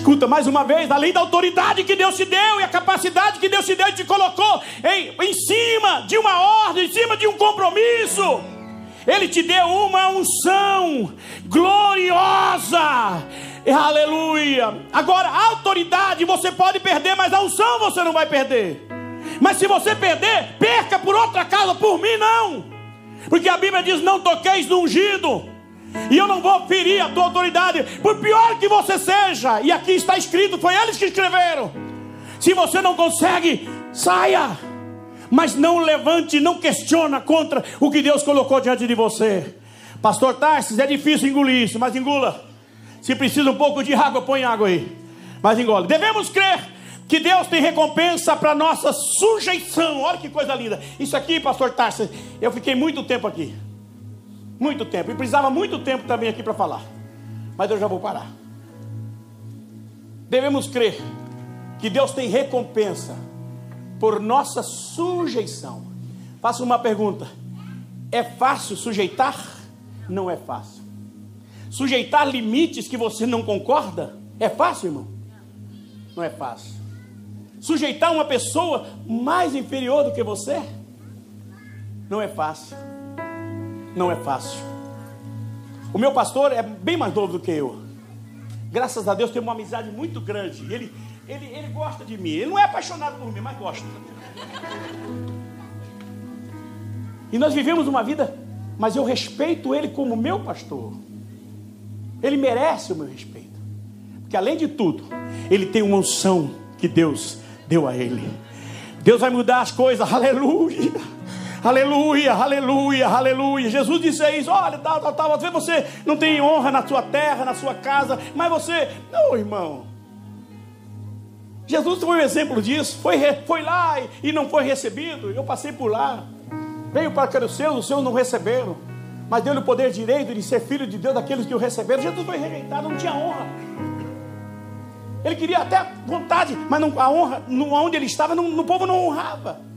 Escuta mais uma vez, além da autoridade que Deus te deu e a capacidade que Deus te deu e te colocou em, em cima de uma ordem, em cima de um compromisso. Ele te deu uma unção gloriosa. Aleluia. Agora, a autoridade você pode perder, mas a unção você não vai perder. Mas se você perder, perca por outra causa, por mim não. Porque a Bíblia diz: não toqueis no ungido. E eu não vou ferir a tua autoridade, por pior que você seja. E aqui está escrito, foi eles que escreveram. Se você não consegue Saia! Mas não levante, não questiona contra o que Deus colocou diante de você. Pastor Tarsis, é difícil engolir isso, mas engula. Se precisa um pouco de água, põe água aí. Mas engole. Devemos crer que Deus tem recompensa para nossa sujeição. Olha que coisa linda. Isso aqui, pastor Tarsis, eu fiquei muito tempo aqui. Muito tempo. E precisava muito tempo também aqui para falar. Mas eu já vou parar. Devemos crer que Deus tem recompensa por nossa sujeição. Faço uma pergunta: é fácil sujeitar? Não é fácil. Sujeitar limites que você não concorda? É fácil, irmão? Não é fácil. Sujeitar uma pessoa mais inferior do que você? Não é fácil. Não é fácil. O meu pastor é bem mais novo do que eu. Graças a Deus tem uma amizade muito grande. Ele, ele, ele gosta de mim. Ele não é apaixonado por mim, mas gosta. E nós vivemos uma vida, mas eu respeito ele como meu pastor. Ele merece o meu respeito. Porque além de tudo, ele tem uma unção que Deus deu a ele. Deus vai mudar as coisas, aleluia. Aleluia, aleluia, aleluia. Jesus disse isso: olha, tal, tal, tal. Você não tem honra na sua terra, na sua casa, mas você. Não, irmão. Jesus foi um exemplo disso. Foi, foi lá e, não foi recebido. Eu passei por lá. Veio para os seus, os seus não receberam. Mas deu-lhe o poder direito de ser filho de Deus daqueles que o receberam. Jesus foi rejeitado, não tinha honra. Ele queria até vontade, mas não, a honra, no, onde ele estava, no, no povo não honrava.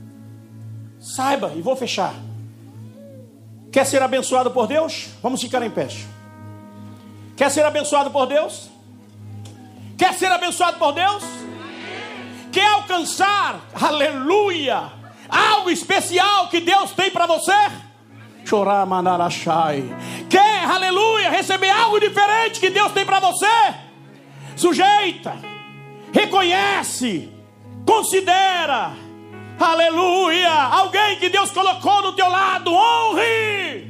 Saiba, e vou fechar. Quer ser abençoado por Deus? Vamos ficar em pé. Quer ser abençoado por Deus? Quer ser abençoado por Deus? quer alcançar, aleluia, algo especial que Deus tem para você? Chorar, manarachai. Quer, aleluia, receber algo diferente que Deus tem para você? Sujeita, reconhece, considera, aleluia, alguém que Deus colocou no teu lado, honre,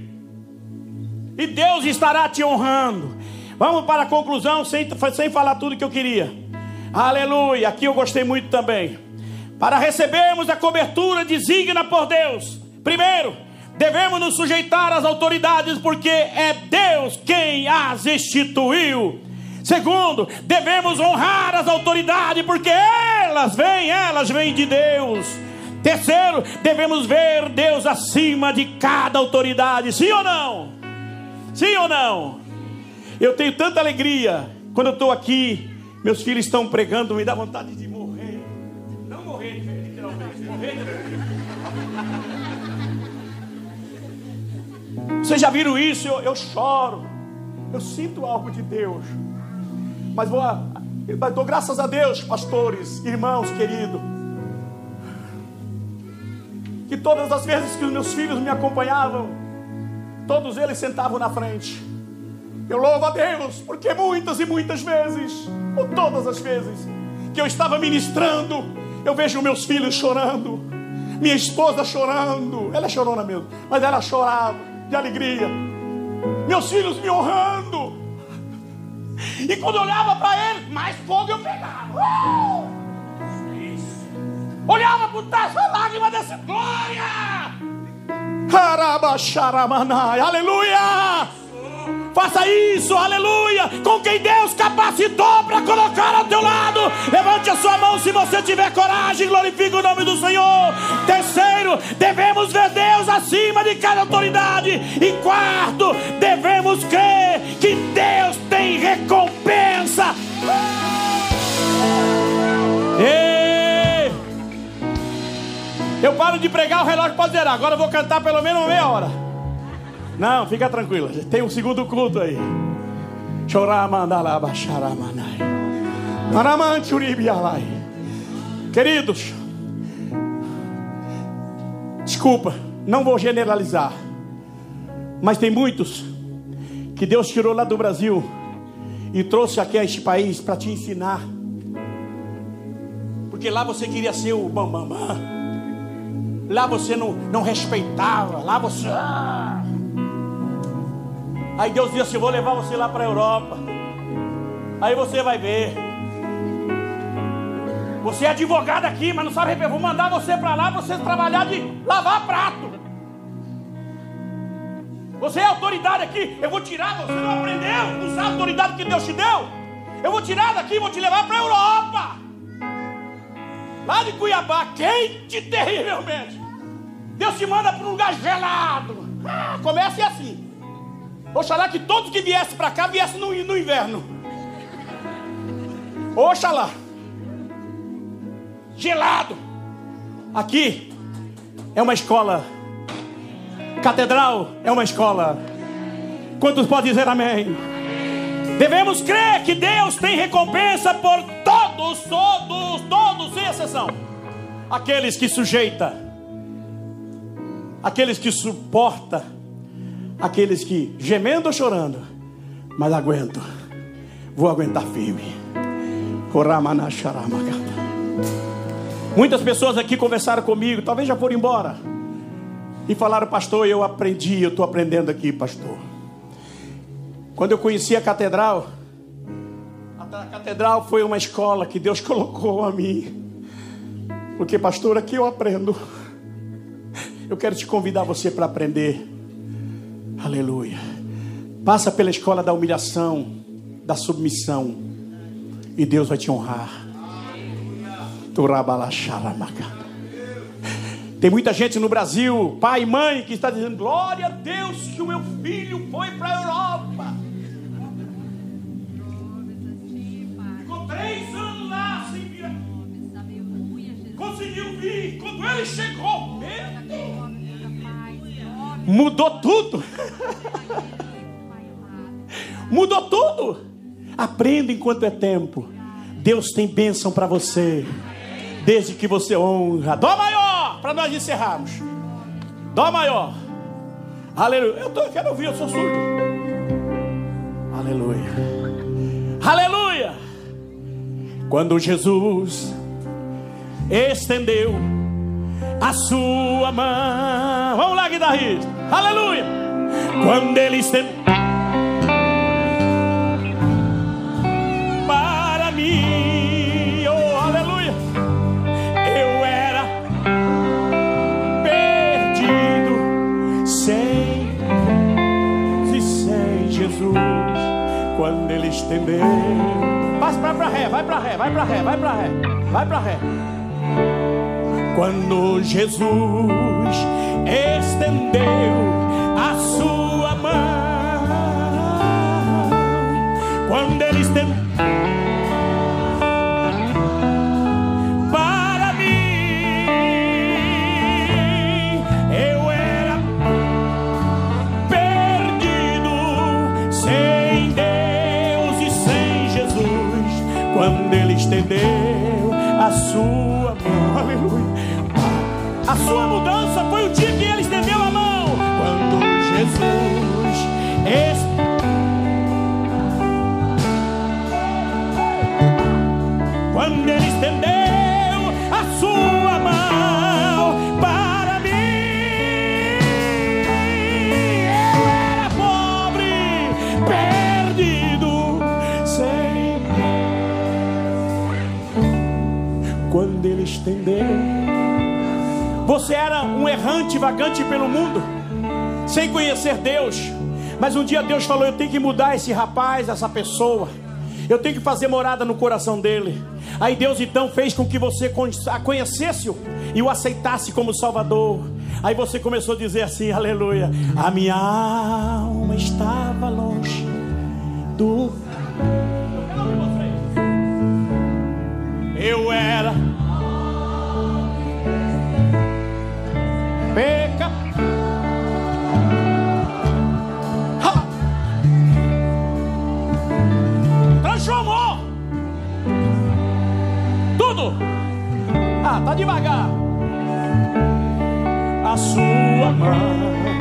e Deus estará te honrando. Vamos para a conclusão, sem, sem falar tudo que eu queria. Aleluia. Aqui eu gostei muito também. Para recebermos a cobertura digna por Deus, primeiro, devemos nos sujeitar às autoridades, porque é Deus quem as instituiu. Segundo, devemos honrar as autoridades, porque elas vêm, elas vêm de Deus. Terceiro, devemos ver Deus acima de cada autoridade. Sim ou não? Sim ou não? Eu tenho tanta alegria quando eu estou aqui meus filhos estão pregando, me dá vontade de morrer. Não morrer, literalmente, morrer. Vocês já viram isso? Eu, eu choro. Eu sinto algo de Deus. Mas vou, mas dou graças a Deus, pastores, irmãos queridos. Que todas as vezes que os meus filhos me acompanhavam, todos eles sentavam na frente. Eu louvo a Deus, porque muitas e muitas vezes, ou todas as vezes, que eu estava ministrando, eu vejo meus filhos chorando, minha esposa chorando, ela é chorona mesmo, mas ela chorava de alegria, meus filhos me honrando, e quando eu olhava para eles, mais fogo eu pegava. Uh! Olhava o tacho, a lágrima dessa glória. Aleluia! Faça isso, aleluia, com quem Deus capacitou para colocar ao teu lado. Levante a sua mão se você tiver coragem, glorifique o nome do Senhor. Terceiro, devemos ver Deus acima de cada autoridade. E quarto, devemos crer que Deus tem recompensa. Ei! Eu paro de pregar, o relógio pode zerar. Agora eu vou cantar pelo menos uma meia hora. Não, fica tranquila. Tem um segundo culto aí. Queridos, desculpa, não vou generalizar, mas tem muitos que Deus tirou lá do Brasil e trouxe aqui a este país para te ensinar, porque lá você queria ser o bambambam, bam, bam. Lá você não, não respeitava, lá você. Ah, Aí Deus disse assim: Vou levar você lá para a Europa. Aí você vai ver. Você é advogado aqui, mas não sabe. Vou mandar você para lá você trabalhar de lavar prato. Você é autoridade aqui. Eu vou tirar, você não aprendeu usar a autoridade que Deus te deu. Eu vou tirar daqui, vou te levar para a Europa. Lá de Cuiabá, quente terrivelmente. Deus te manda para um lugar gelado. Ah, comece assim. Oxalá que todos que viessem para cá viessem no, no inverno. Oxalá. Gelado. Aqui é uma escola. Catedral é uma escola. Quantos podem dizer amém? Devemos crer que Deus tem recompensa por todos, todos, todos, sem exceção. Aqueles que sujeita, aqueles que suporta, aqueles que gemendo ou chorando, mas aguento. Vou aguentar firme. Muitas pessoas aqui conversaram comigo, talvez já foram embora. E falaram, pastor, eu aprendi, eu estou aprendendo aqui, pastor. Quando eu conheci a catedral, a catedral foi uma escola que Deus colocou a mim. Porque, pastor, aqui eu aprendo. Eu quero te convidar você para aprender. Aleluia. Passa pela escola da humilhação, da submissão, e Deus vai te honrar. Tem muita gente no Brasil, pai e mãe, que está dizendo: Glória a Deus que o meu filho foi para a Europa. Conseguiu vir. Quando ele chegou, mudou tudo. mudou tudo. Aprenda enquanto é tempo. Deus tem bênção para você desde que você honra. Dó maior, para nós encerrarmos. Dó maior. Aleluia. Eu, tô, eu quero ouvir, eu sou surdo. Aleluia. Aleluia. Quando Jesus estendeu a sua mão. Vamos lá, guitarrista. Aleluia. Quando ele estendeu quando ele estendeu. Para ré, vai para ré, vai para ré, vai para ré, vai para ré. Quando Jesus estendeu pelo mundo, sem conhecer Deus. Mas um dia Deus falou: Eu tenho que mudar esse rapaz, essa pessoa. Eu tenho que fazer morada no coração dele. Aí Deus então fez com que você a conhecesse e o aceitasse como Salvador. Aí você começou a dizer assim: Aleluia. A minha alma estava longe do Sua mão.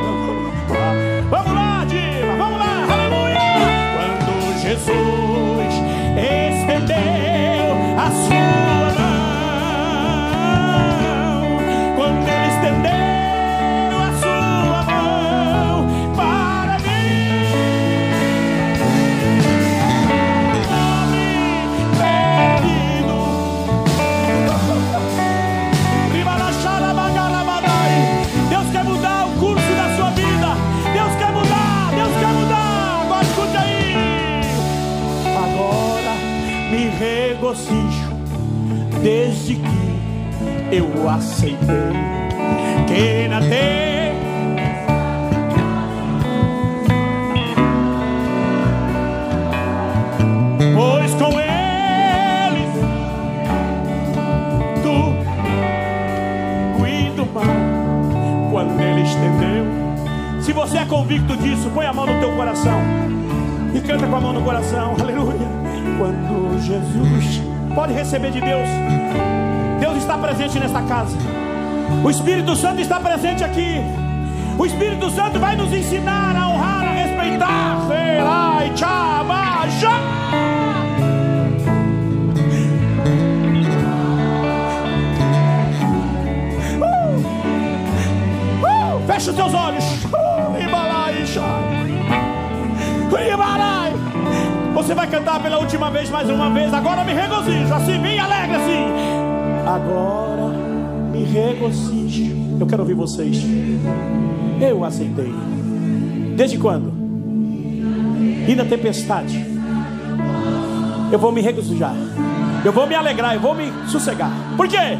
Eu aceitei. Que na terra pois com eles tu cuido mal quando ele estendeu. Se você é convicto disso, põe a mão no teu coração e canta com a mão no coração, aleluia. Quando Jesus pode receber de Deus, Deus está presente nesta casa, o Espírito Santo está presente aqui. O Espírito Santo vai nos ensinar a honrar, a respeitar. Ai, chama, Feche os teus olhos. Você vai cantar pela última vez, mais uma vez. Agora me regozijo, assim, bem alegre assim. Agora me regozijo. Eu quero ouvir vocês. Eu aceitei. Desde quando? E na tempestade. Eu vou me regozijar. Eu vou me alegrar, eu vou me sossegar. Por quê?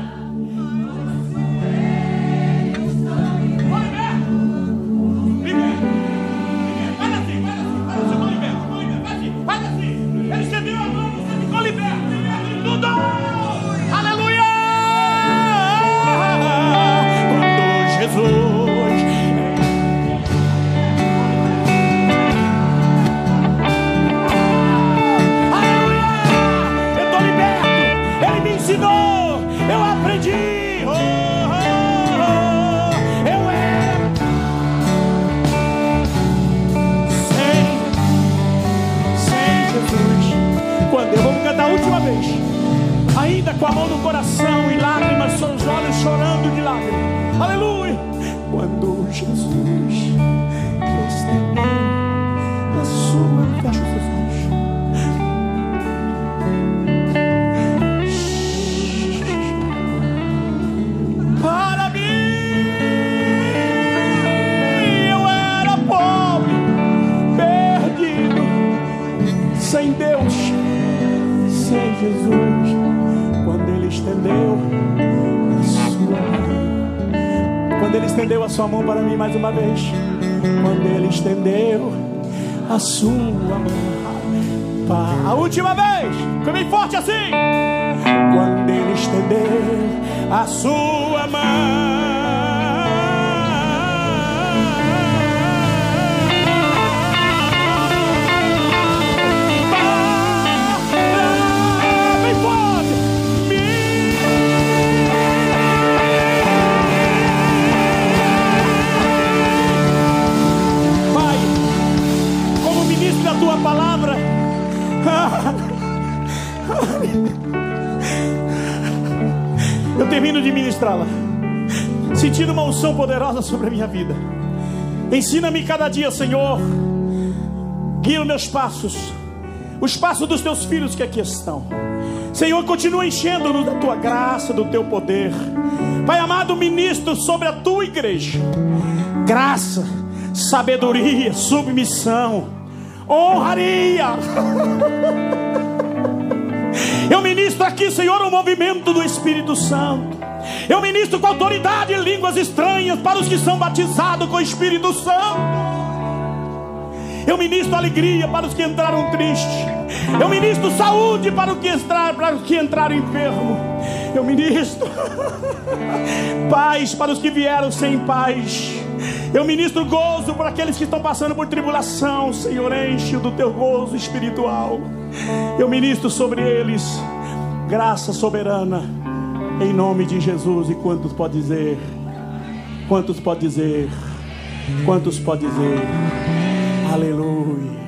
Mão para mim mais uma vez. Quando ele estendeu a sua mão. A última vez, bem forte assim. Quando ele estendeu a sua ministrá-la, sentindo uma unção poderosa sobre a minha vida. Ensina-me cada dia, Senhor, guia os meus passos, os passos dos teus filhos que aqui estão. Senhor, continua enchendo-nos da tua graça, do teu poder. Pai amado, ministro sobre a tua igreja. Graça, sabedoria, submissão, honraria. Eu ministro aqui, Senhor, o movimento do Espírito Santo. Eu ministro com autoridade línguas estranhas para os que são batizados com o Espírito Santo. Eu ministro alegria para os que entraram tristes. Eu ministro saúde para, os que entrar, para os que entraram enfermos. Eu ministro paz para os que vieram sem paz. Eu ministro gozo para aqueles que estão passando por tribulação. Senhor, enche do teu gozo espiritual. Eu ministro sobre eles graça soberana, em nome de Jesus. E quantos pode dizer? Quantos pode dizer? Quantos pode dizer? Aleluia.